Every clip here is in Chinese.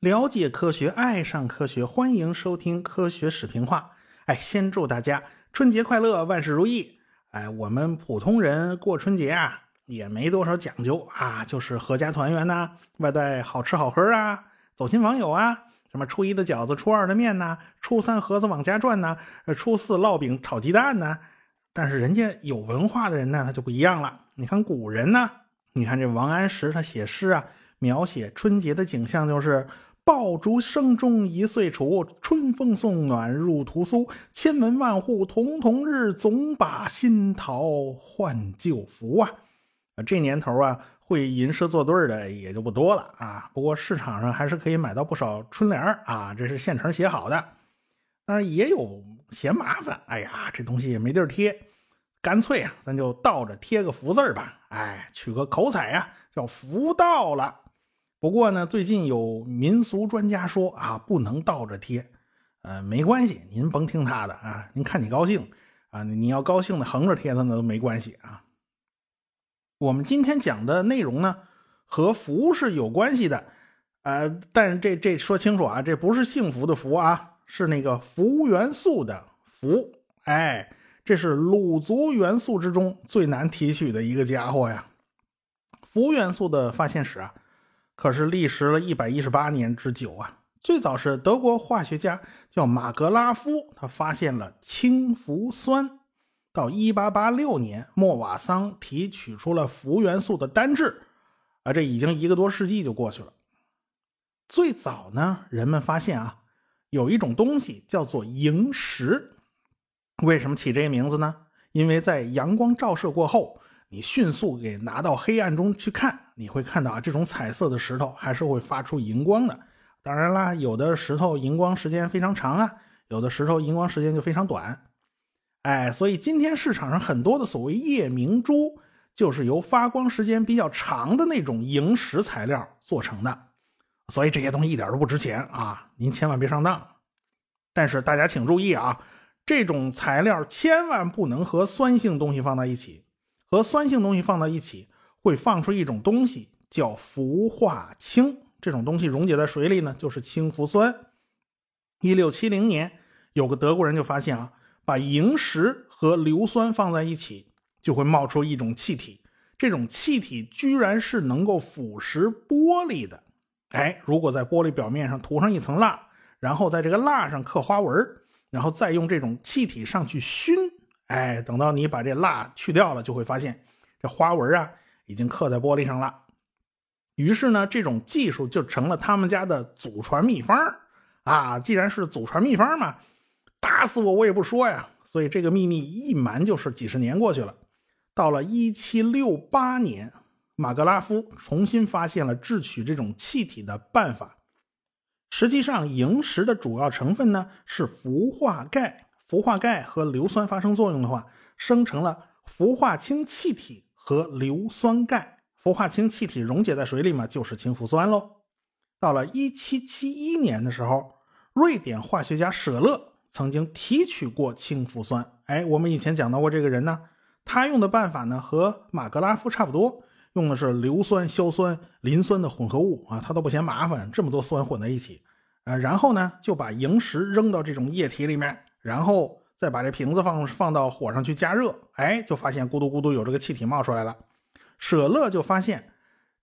了解科学，爱上科学，欢迎收听科学视频化。哎，先祝大家春节快乐，万事如意。哎，我们普通人过春节啊，也没多少讲究啊，就是合家团圆呐，外带好吃好喝啊，走亲访友啊，什么初一的饺子，初二的面呐，初三盒子往家转呐，初四烙饼炒鸡蛋呐。但是人家有文化的人呢，他就不一样了。你看古人呢，你看这王安石他写诗啊，描写春节的景象就是。爆竹声中一岁除，春风送暖入屠苏。千门万户曈曈日，总把新桃换旧符啊！啊，这年头啊，会吟诗作对的也就不多了啊。不过市场上还是可以买到不少春联啊，这是现成写好的。当然也有嫌麻烦，哎呀，这东西也没地儿贴，干脆啊，咱就倒着贴个福字吧。哎，取个口彩呀，叫福到了。不过呢，最近有民俗专家说啊，不能倒着贴，呃，没关系，您甭听他的啊，您看你高兴啊，你要高兴的横着贴它那都没关系啊。我们今天讲的内容呢，和福是有关系的，呃，但是这这说清楚啊，这不是幸福的福啊，是那个福元素的福，哎，这是鲁族元素之中最难提取的一个家伙呀。福元素的发现史啊。可是历时了一百一十八年之久啊！最早是德国化学家叫马格拉夫，他发现了氢氟酸。到一八八六年，莫瓦桑提取出了氟元素的单质。啊，这已经一个多世纪就过去了。最早呢，人们发现啊，有一种东西叫做萤石。为什么起这个名字呢？因为在阳光照射过后。你迅速给拿到黑暗中去看，你会看到啊，这种彩色的石头还是会发出荧光的。当然啦，有的石头荧光时间非常长啊，有的石头荧光时间就非常短。哎，所以今天市场上很多的所谓夜明珠，就是由发光时间比较长的那种萤石材料做成的。所以这些东西一点都不值钱啊，您千万别上当。但是大家请注意啊，这种材料千万不能和酸性东西放在一起。和酸性东西放到一起，会放出一种东西，叫氟化氢。这种东西溶解在水里呢，就是氢氟酸。一六七零年，有个德国人就发现啊，把萤石和硫酸放在一起，就会冒出一种气体。这种气体居然是能够腐蚀玻璃的。哎，如果在玻璃表面上涂上一层蜡，然后在这个蜡上刻花纹，然后再用这种气体上去熏。哎，等到你把这蜡去掉了，就会发现这花纹啊已经刻在玻璃上了。于是呢，这种技术就成了他们家的祖传秘方啊！既然是祖传秘方嘛，打死我我也不说呀。所以这个秘密一瞒就是几十年过去了。到了一七六八年，马格拉夫重新发现了制取这种气体的办法。实际上，萤石的主要成分呢是氟化钙。氟化钙和硫酸发生作用的话，生成了氟化氢气体和硫酸钙。氟化氢气体溶解在水里嘛，就是氢氟酸喽。到了1771年的时候，瑞典化学家舍勒曾经提取过氢氟酸。哎，我们以前讲到过这个人呢，他用的办法呢和马格拉夫差不多，用的是硫酸、硝酸、磷酸的混合物啊，他都不嫌麻烦，这么多酸混在一起，呃，然后呢就把萤石扔到这种液体里面。然后再把这瓶子放放到火上去加热，哎，就发现咕嘟咕嘟有这个气体冒出来了。舍勒就发现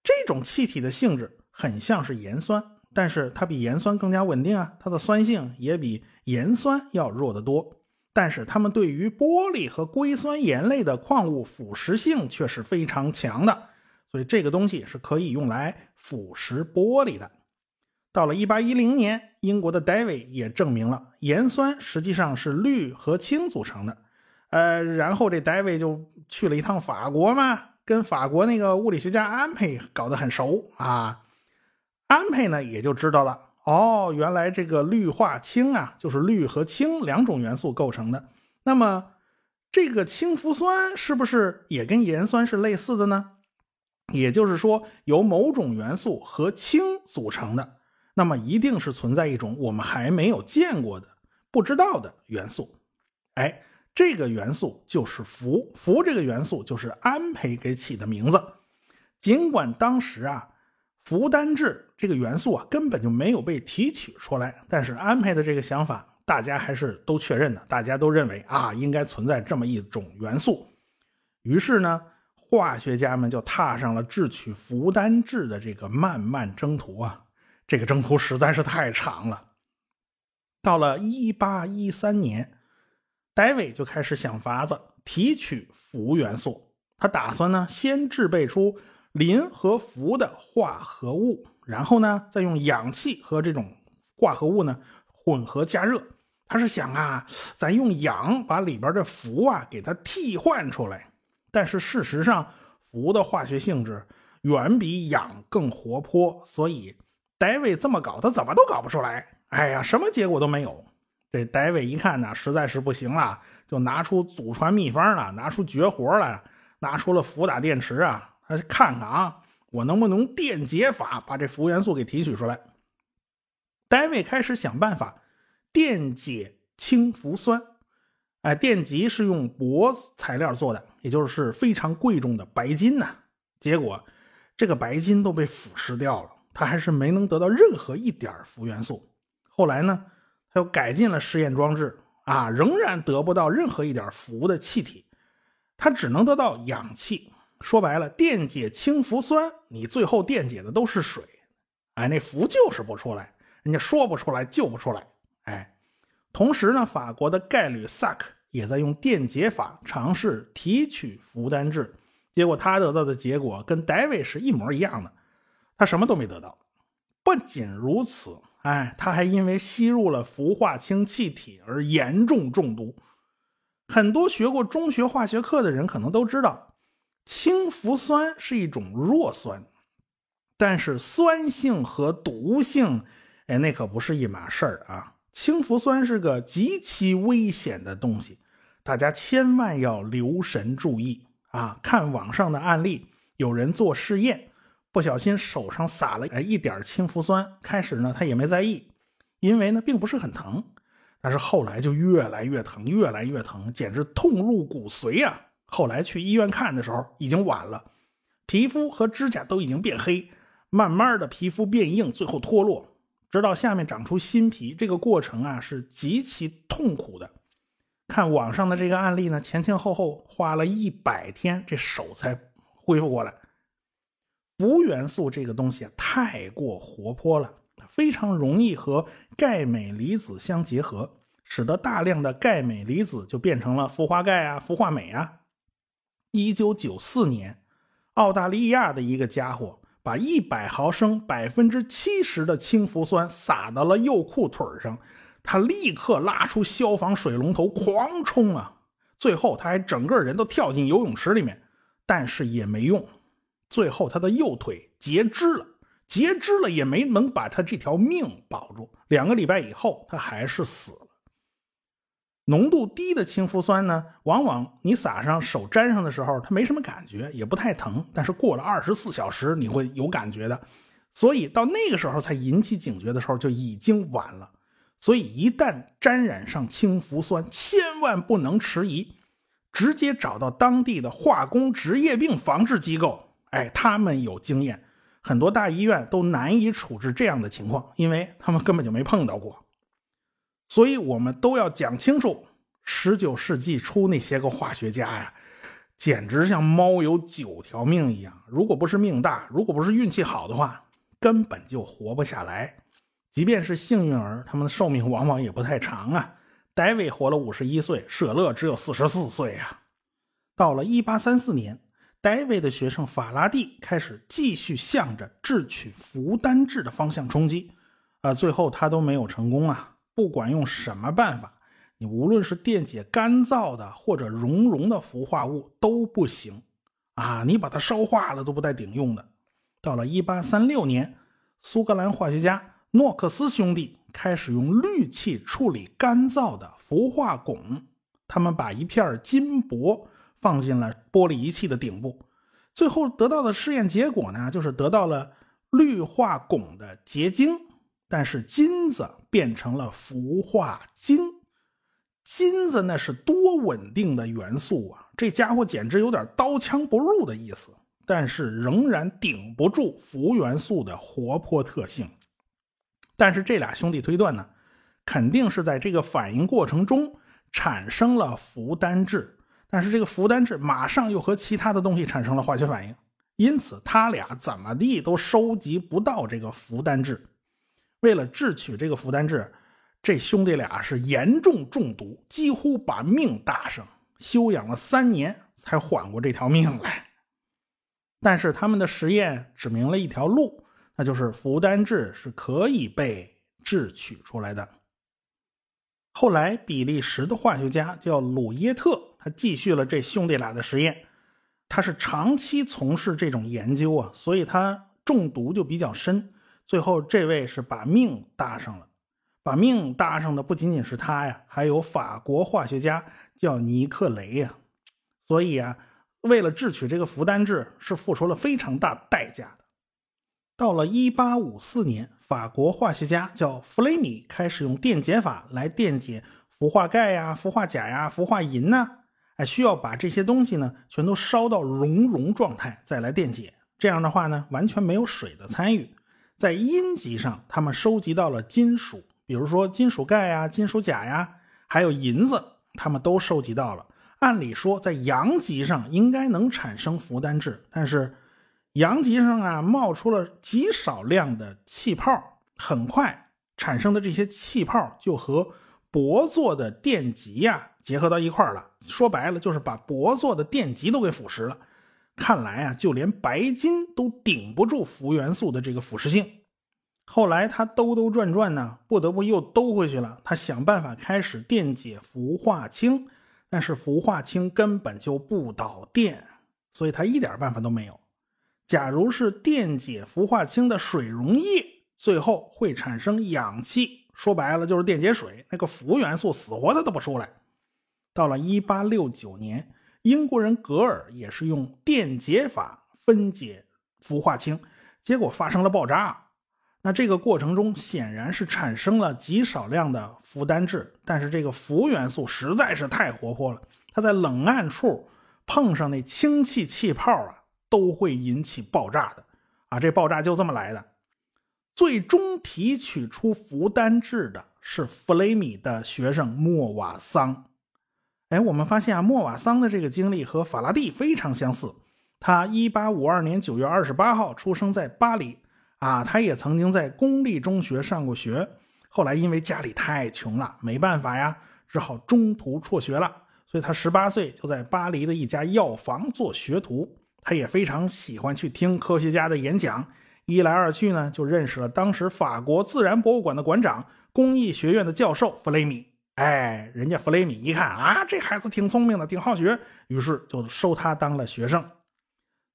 这种气体的性质很像是盐酸，但是它比盐酸更加稳定啊，它的酸性也比盐酸要弱得多。但是它们对于玻璃和硅酸盐类的矿物腐蚀性却是非常强的，所以这个东西是可以用来腐蚀玻璃的。到了一八一零年，英国的 David 也证明了盐酸实际上是氯和氢组成的。呃，然后这 David 就去了一趟法国嘛，跟法国那个物理学家安培搞得很熟啊。安培呢也就知道了，哦，原来这个氯化氢啊，就是氯和氢两种元素构成的。那么这个氢氟酸是不是也跟盐酸是类似的呢？也就是说，由某种元素和氢组成的。那么一定是存在一种我们还没有见过的、不知道的元素，哎，这个元素就是氟，氟这个元素就是安培给起的名字。尽管当时啊，氟单质这个元素啊根本就没有被提取出来，但是安培的这个想法大家还是都确认的，大家都认为啊应该存在这么一种元素。于是呢，化学家们就踏上了制取氟单质的这个漫漫征途啊。这个征途实在是太长了。到了一八一三年。戴维就开始想法子提取氟元素，他打算呢先制备出磷和氟的化合物，然后呢再用氧气和这种化合物呢混合加热。他是想啊，咱用氧把里边的氟啊给它替换出来。但是事实上，氟的化学性质远比氧更活泼，所以戴维这么搞，他怎么都搞不出来。哎呀，什么结果都没有。这 David 一看呢，实在是不行了，就拿出祖传秘方了，拿出绝活了，拿出了氟打电池啊，他看看啊，我能不能电解法把这氟元素给提取出来？David 开始想办法电解氢氟酸。哎，电极是用铂材料做的，也就是非常贵重的白金呐。结果这个白金都被腐蚀掉了，他还是没能得到任何一点氟元素。后来呢？他又改进了实验装置啊，仍然得不到任何一点氟的气体，它只能得到氧气。说白了，电解氢氟酸，你最后电解的都是水，哎，那氟就是不出来，人家说不出来就不出来。哎，同时呢，法国的概率萨克也在用电解法尝试提取氟单质，结果他得到的结果跟戴维是一模一样的，他什么都没得到。不仅如此。哎，他还因为吸入了氟化氢气体而严重中毒。很多学过中学化学课的人可能都知道，氢氟酸是一种弱酸，但是酸性和毒性，哎，那可不是一码事儿啊。氢氟酸是个极其危险的东西，大家千万要留神注意啊！看网上的案例，有人做试验。不小心手上撒了一点氢氟酸，开始呢他也没在意，因为呢并不是很疼，但是后来就越来越疼，越来越疼，简直痛入骨髓呀！后来去医院看的时候已经晚了，皮肤和指甲都已经变黑，慢慢的皮肤变硬，最后脱落，直到下面长出新皮，这个过程啊是极其痛苦的。看网上的这个案例呢，前前后后花了一百天，这手才恢复过来。氟元素这个东西啊，太过活泼了，非常容易和钙镁离子相结合，使得大量的钙镁离子就变成了氟化钙啊、氟化镁啊。一九九四年，澳大利亚的一个家伙把一百毫升百分之七十的氢氟酸撒到了右裤腿上，他立刻拉出消防水龙头狂冲啊，最后他还整个人都跳进游泳池里面，但是也没用。最后，他的右腿截肢了，截肢了也没能把他这条命保住。两个礼拜以后，他还是死了。浓度低的氢氟酸呢，往往你撒上手沾上的时候，它没什么感觉，也不太疼。但是过了二十四小时，你会有感觉的。所以到那个时候才引起警觉的时候，就已经晚了。所以一旦沾染上氢氟酸，千万不能迟疑，直接找到当地的化工职业病防治机构。哎，他们有经验，很多大医院都难以处置这样的情况，因为他们根本就没碰到过。所以，我们都要讲清楚，十九世纪初那些个化学家呀，简直像猫有九条命一样。如果不是命大，如果不是运气好的话，根本就活不下来。即便是幸运儿，他们的寿命往往也不太长啊。戴维活了五十一岁，舍勒只有四十四岁啊。到了一八三四年。戴维的学生法拉第开始继续向着制取氟单质的方向冲击，啊，最后他都没有成功啊！不管用什么办法，你无论是电解干燥的或者熔融的氟化物都不行，啊，你把它烧化了都不带顶用的。到了1836年，苏格兰化学家诺克斯兄弟开始用氯气处理干燥的氟化汞，他们把一片金箔。放进了玻璃仪器的顶部，最后得到的试验结果呢，就是得到了氯化汞的结晶，但是金子变成了氟化金，金子那是多稳定的元素啊！这家伙简直有点刀枪不入的意思，但是仍然顶不住氟元素的活泼特性。但是这俩兄弟推断呢，肯定是在这个反应过程中产生了氟单质，但是这个氟单质马上又和其他的东西产生了化学反应，因此他俩怎么地都收集不到这个氟单质。为了制取这个氟单质。这兄弟俩是严重中毒，几乎把命搭上，休养了三年才缓过这条命来。但是他们的实验指明了一条路，那就是氟单质是可以被制取出来的。后来，比利时的化学家叫鲁耶特，他继续了这兄弟俩的实验。他是长期从事这种研究啊，所以他中毒就比较深。最后，这位是把命搭上了。把命搭上的不仅仅是他呀，还有法国化学家叫尼克雷呀。所以啊，为了制取这个氟单质，是付出了非常大代价的。到了1854年，法国化学家叫弗雷米开始用电解法来电解氟化钙呀、氟化钾呀、氟化银呐。哎，需要把这些东西呢全都烧到熔融状态再来电解。这样的话呢，完全没有水的参与。在阴极上，他们收集到了金属。比如说金属钙呀、金属钾呀，还有银子，他们都收集到了。按理说，在阳极上应该能产生氟单质，但是阳极上啊冒出了极少量的气泡，很快产生的这些气泡就和铂座的电极呀结合到一块了。说白了，就是把铂座的电极都给腐蚀了。看来啊，就连白金都顶不住氟元素的这个腐蚀性。后来他兜兜转转呢，不得不又兜回去了。他想办法开始电解氟化氢，但是氟化氢根本就不导电，所以他一点办法都没有。假如是电解氟化氢的水溶液，最后会产生氧气，说白了就是电解水，那个氟元素死活的都不出来。到了1869年，英国人格尔也是用电解法分解氟化氢，结果发生了爆炸。那这个过程中显然是产生了极少量的氟单质，但是这个氟元素实在是太活泼了，它在冷暗处碰上那氢气气泡啊，都会引起爆炸的啊！这爆炸就这么来的。最终提取出氟单质的是弗雷米的学生莫瓦桑。哎，我们发现啊，莫瓦桑的这个经历和法拉第非常相似。他1852年9月28号出生在巴黎。啊，他也曾经在公立中学上过学，后来因为家里太穷了，没办法呀，只好中途辍学了。所以他十八岁就在巴黎的一家药房做学徒。他也非常喜欢去听科学家的演讲，一来二去呢，就认识了当时法国自然博物馆的馆长、工艺学院的教授弗雷米。哎，人家弗雷米一看啊，这孩子挺聪明的，挺好学，于是就收他当了学生。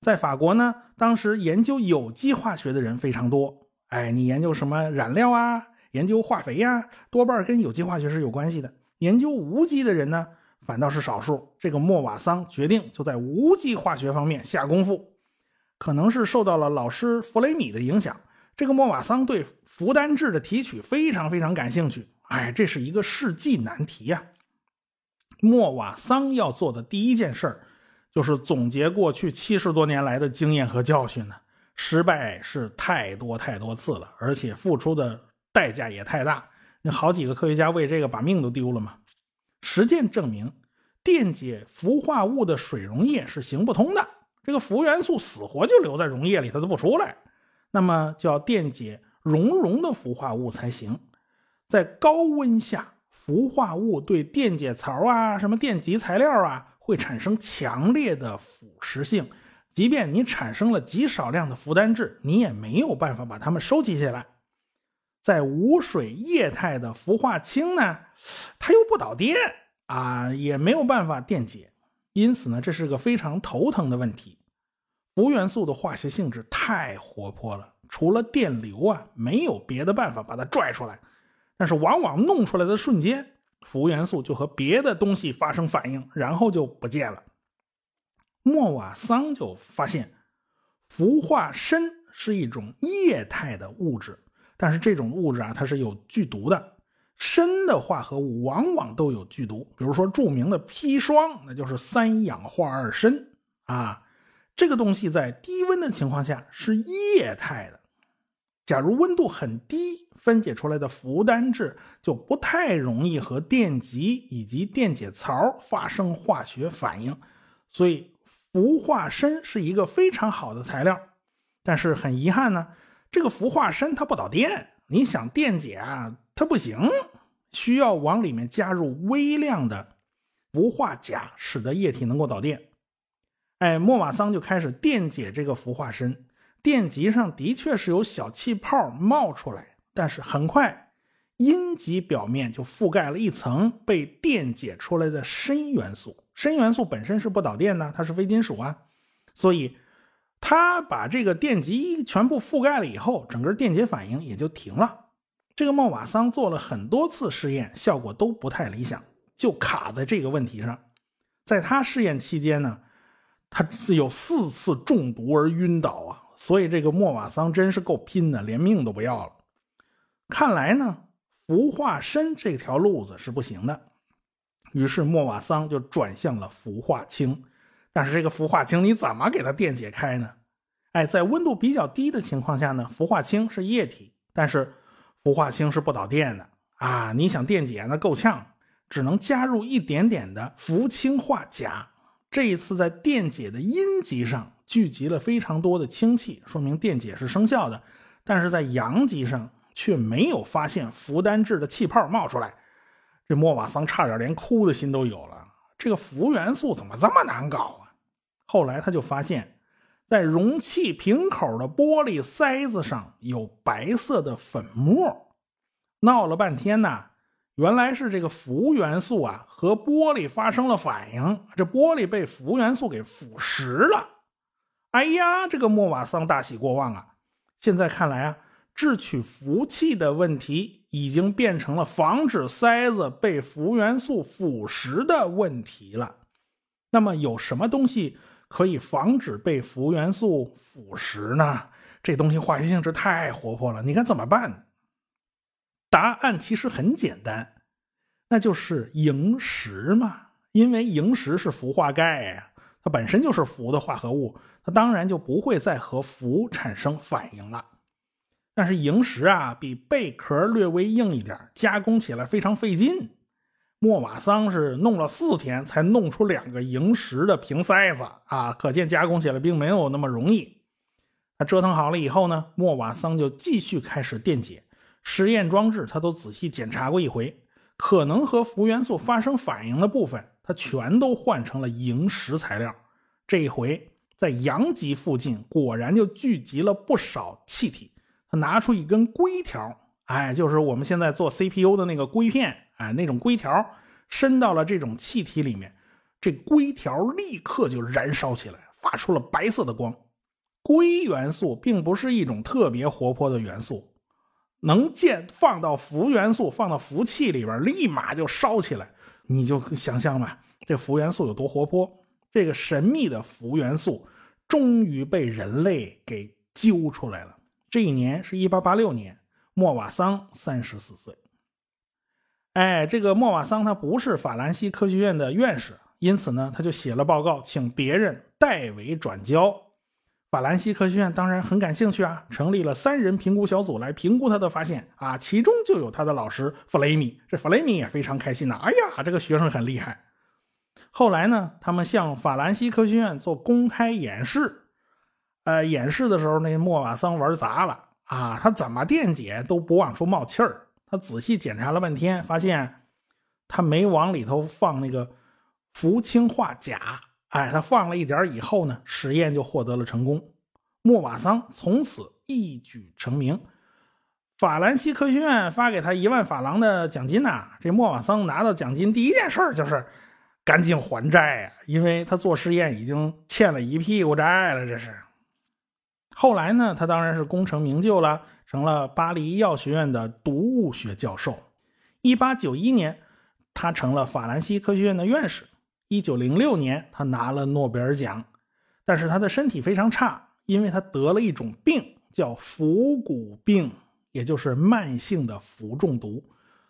在法国呢，当时研究有机化学的人非常多。哎，你研究什么染料啊？研究化肥呀，多半跟有机化学是有关系的。研究无机的人呢，反倒是少数。这个莫瓦桑决定就在无机化学方面下功夫，可能是受到了老师弗雷米的影响。这个莫瓦桑对氟单质的提取非常非常感兴趣。哎，这是一个世纪难题呀！莫瓦桑要做的第一件事儿。就是总结过去七十多年来的经验和教训呢，失败是太多太多次了，而且付出的代价也太大。那好几个科学家为这个把命都丢了嘛。实践证明，电解氟化物的水溶液是行不通的，这个氟元素死活就留在溶液里，它都不出来。那么就要电解熔融的氟化物才行。在高温下，氟化物对电解槽啊、什么电极材料啊。会产生强烈的腐蚀性，即便你产生了极少量的氟单质，你也没有办法把它们收集起来。在无水液态的氟化氢呢，它又不导电啊，也没有办法电解，因此呢，这是个非常头疼的问题。氟元素的化学性质太活泼了，除了电流啊，没有别的办法把它拽出来。但是往往弄出来的瞬间。氟元素就和别的东西发生反应，然后就不见了。莫瓦桑就发现，氟化砷是一种液态的物质，但是这种物质啊，它是有剧毒的。砷的化合物往往都有剧毒，比如说著名的砒霜，那就是三氧化二砷啊。这个东西在低温的情况下是液态的，假如温度很低，分解出来的氟单质就不太容易和电极以及电解槽发生化学反应，所以氟化砷是一个非常好的材料。但是很遗憾呢，这个氟化砷它不导电，你想电解啊，它不行。需要往里面加入微量的氟化钾，使得液体能够导电。哎，莫瓦桑就开始电解这个氟化砷，电极上的确是有小气泡冒出来，但是很快阴极表面就覆盖了一层被电解出来的砷元素。砷元素本身是不导电的，它是非金属啊，所以它把这个电极全部覆盖了以后，整个电解反应也就停了。这个莫瓦桑做了很多次试验，效果都不太理想，就卡在这个问题上。在他试验期间呢，他是有四次中毒而晕倒啊，所以这个莫瓦桑真是够拼的，连命都不要了。看来呢，氟化砷这条路子是不行的，于是莫瓦桑就转向了氟化氢。但是这个氟化氢你怎么给它电解开呢？哎，在温度比较低的情况下呢，氟化氢是液体，但是。氟化氢是不导电的啊！你想电解那够呛，只能加入一点点的氟氢化钾。这一次在电解的阴极上聚集了非常多的氢气，说明电解是生效的。但是在阳极上却没有发现氟单质的气泡冒出来，这莫瓦桑差点连哭的心都有了。这个氟元素怎么这么难搞啊？后来他就发现。在容器瓶口的玻璃塞子上有白色的粉末，闹了半天呢，原来是这个氟元素啊和玻璃发生了反应，这玻璃被氟元素给腐蚀了。哎呀，这个莫瓦桑大喜过望啊！现在看来啊，制取氟气的问题已经变成了防止塞子被氟元素腐蚀的问题了。那么有什么东西？可以防止被氟元素腐蚀呢？这东西化学性质太活泼了，你看怎么办？答案其实很简单，那就是萤石嘛。因为萤石是氟化钙呀，它本身就是氟的化合物，它当然就不会再和氟产生反应了。但是萤石啊，比贝壳略微硬一点，加工起来非常费劲。莫瓦桑是弄了四天才弄出两个萤石的瓶塞子啊，可见加工起来并没有那么容易。他折腾好了以后呢，莫瓦桑就继续开始电解。实验装置他都仔细检查过一回，可能和氟元素发生反应的部分，他全都换成了萤石材料。这一回在阳极附近果然就聚集了不少气体。他拿出一根硅条，哎，就是我们现在做 CPU 的那个硅片。哎，那种硅条伸到了这种气体里面，这硅条立刻就燃烧起来，发出了白色的光。硅元素并不是一种特别活泼的元素，能见放到氟元素放到氟气里边，立马就烧起来。你就想象吧，这氟元素有多活泼。这个神秘的氟元素终于被人类给揪出来了。这一年是一八八六年，莫瓦桑三十四岁。哎，这个莫瓦桑他不是法兰西科学院的院士，因此呢，他就写了报告，请别人代为转交。法兰西科学院当然很感兴趣啊，成立了三人评估小组来评估他的发现啊，其中就有他的老师弗雷米。这弗雷米也非常开心呐，哎呀，这个学生很厉害。后来呢，他们向法兰西科学院做公开演示，呃，演示的时候，那莫瓦桑玩砸了啊，他怎么电解都不往出冒气儿。他仔细检查了半天，发现他没往里头放那个氟氢化钾。哎，他放了一点以后呢，实验就获得了成功。莫瓦桑从此一举成名。法兰西科学院发给他一万法郎的奖金呐。这莫瓦桑拿到奖金第一件事就是赶紧还债呀，因为他做实验已经欠了一屁股债了。这是。后来呢，他当然是功成名就了。成了巴黎医药学院的毒物学教授。一八九一年，他成了法兰西科学院的院士。一九零六年，他拿了诺贝尔奖。但是他的身体非常差，因为他得了一种病，叫氟骨病，也就是慢性的氟中毒。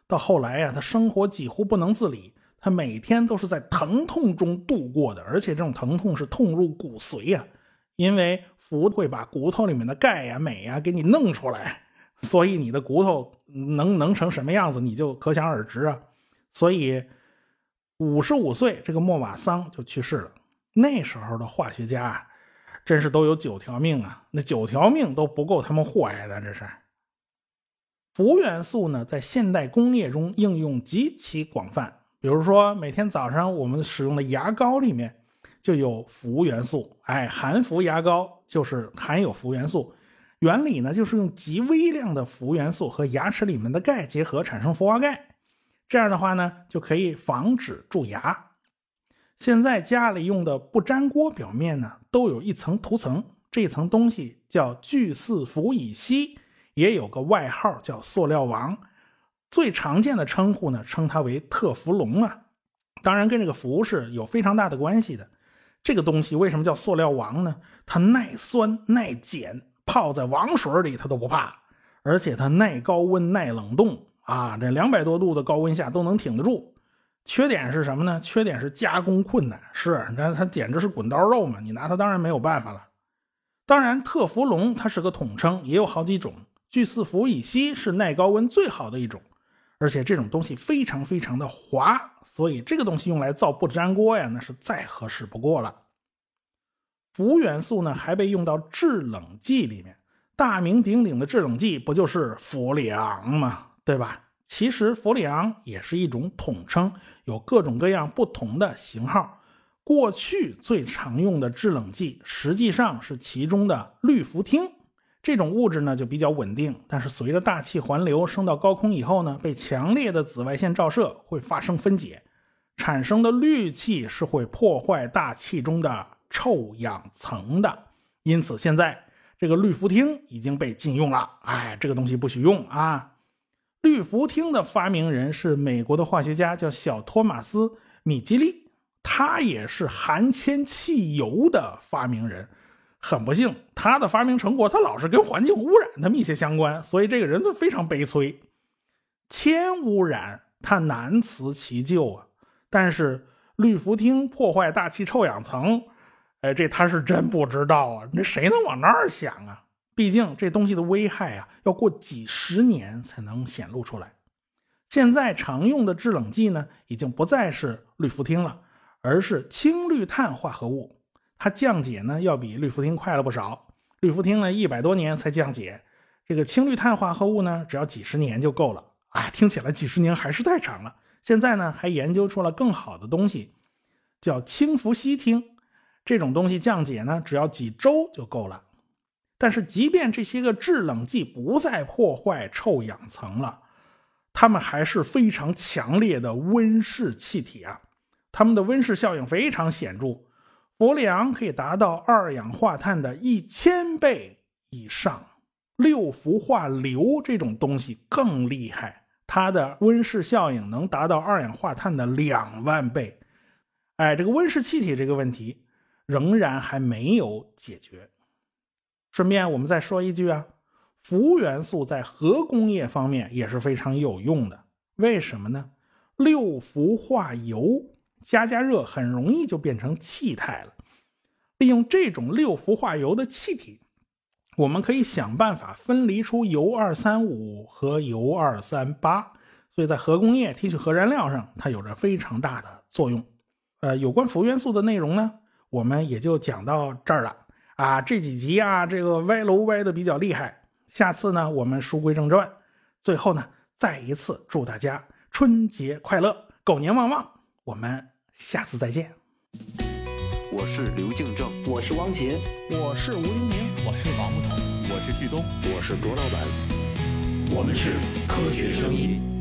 到后来呀，他生活几乎不能自理，他每天都是在疼痛中度过的，而且这种疼痛是痛入骨髓呀，因为氟会把骨头里面的钙呀、镁呀给你弄出来，所以你的骨头能能成什么样子，你就可想而知啊。所以五十五岁，这个莫瓦桑就去世了。那时候的化学家。真是都有九条命啊！那九条命都不够他们祸害的，这是。氟元素呢，在现代工业中应用极其广泛。比如说，每天早上我们使用的牙膏里面就有氟元素。哎，含氟牙膏就是含有氟元素。原理呢，就是用极微量的氟元素和牙齿里面的钙结合，产生氟化钙。这样的话呢，就可以防止蛀牙。现在家里用的不粘锅表面呢，都有一层涂层，这层东西叫聚四氟乙烯，也有个外号叫“塑料王”。最常见的称呼呢，称它为特氟龙啊。当然，跟这个氟是有非常大的关系的。这个东西为什么叫塑料王呢？它耐酸耐碱，泡在王水里它都不怕，而且它耐高温耐冷冻啊，这两百多度的高温下都能挺得住。缺点是什么呢？缺点是加工困难，是，那它简直是滚刀肉嘛！你拿它当然没有办法了。当然，特氟龙它是个统称，也有好几种。聚四氟乙烯是耐高温最好的一种，而且这种东西非常非常的滑，所以这个东西用来造不粘锅呀，那是再合适不过了。氟元素呢，还被用到制冷剂里面，大名鼎鼎的制冷剂不就是氟利昂吗？对吧？其实氟利昂也是一种统称，有各种各样不同的型号。过去最常用的制冷剂实际上是其中的氯氟烃，这种物质呢就比较稳定，但是随着大气环流升到高空以后呢，被强烈的紫外线照射会发生分解，产生的氯气是会破坏大气中的臭氧层的。因此现在这个氯氟烃已经被禁用了，哎，这个东西不许用啊。氯氟烃的发明人是美国的化学家，叫小托马斯·米基利，他也是含铅汽油的发明人。很不幸，他的发明成果他老是跟环境污染的密切相关，所以这个人就非常悲催。铅污染他难辞其咎啊，但是氯氟烃破坏大气臭氧层，哎，这他是真不知道啊，那谁能往那儿想啊？毕竟这东西的危害啊，要过几十年才能显露出来。现在常用的制冷剂呢，已经不再是氯氟烃了，而是氢氯碳化合物。它降解呢，要比氯氟烃快了不少。氯氟烃呢，一百多年才降解，这个氢氯碳化合物呢，只要几十年就够了。啊，听起来几十年还是太长了。现在呢，还研究出了更好的东西，叫氢氟烯烃。这种东西降解呢，只要几周就够了。但是，即便这些个制冷剂不再破坏臭氧层了，它们还是非常强烈的温室气体啊！它们的温室效应非常显著，氟利昂可以达到二氧化碳的一千倍以上，六氟化硫这种东西更厉害，它的温室效应能达到二氧化碳的两万倍。哎，这个温室气体这个问题仍然还没有解决。顺便我们再说一句啊，氟元素在核工业方面也是非常有用的。为什么呢？六氟化铀加加热很容易就变成气态了。利用这种六氟化铀的气体，我们可以想办法分离出铀二三五和铀二三八。所以在核工业提取核燃料上，它有着非常大的作用。呃，有关氟元素的内容呢，我们也就讲到这儿了。啊，这几集啊，这个歪楼歪的比较厉害。下次呢，我们书归正传。最后呢，再一次祝大家春节快乐，狗年旺旺。我们下次再见。我是刘敬正，我是汪杰，我是吴黎明，我是王木头，我是旭东，我是卓老板。我们是科学声音。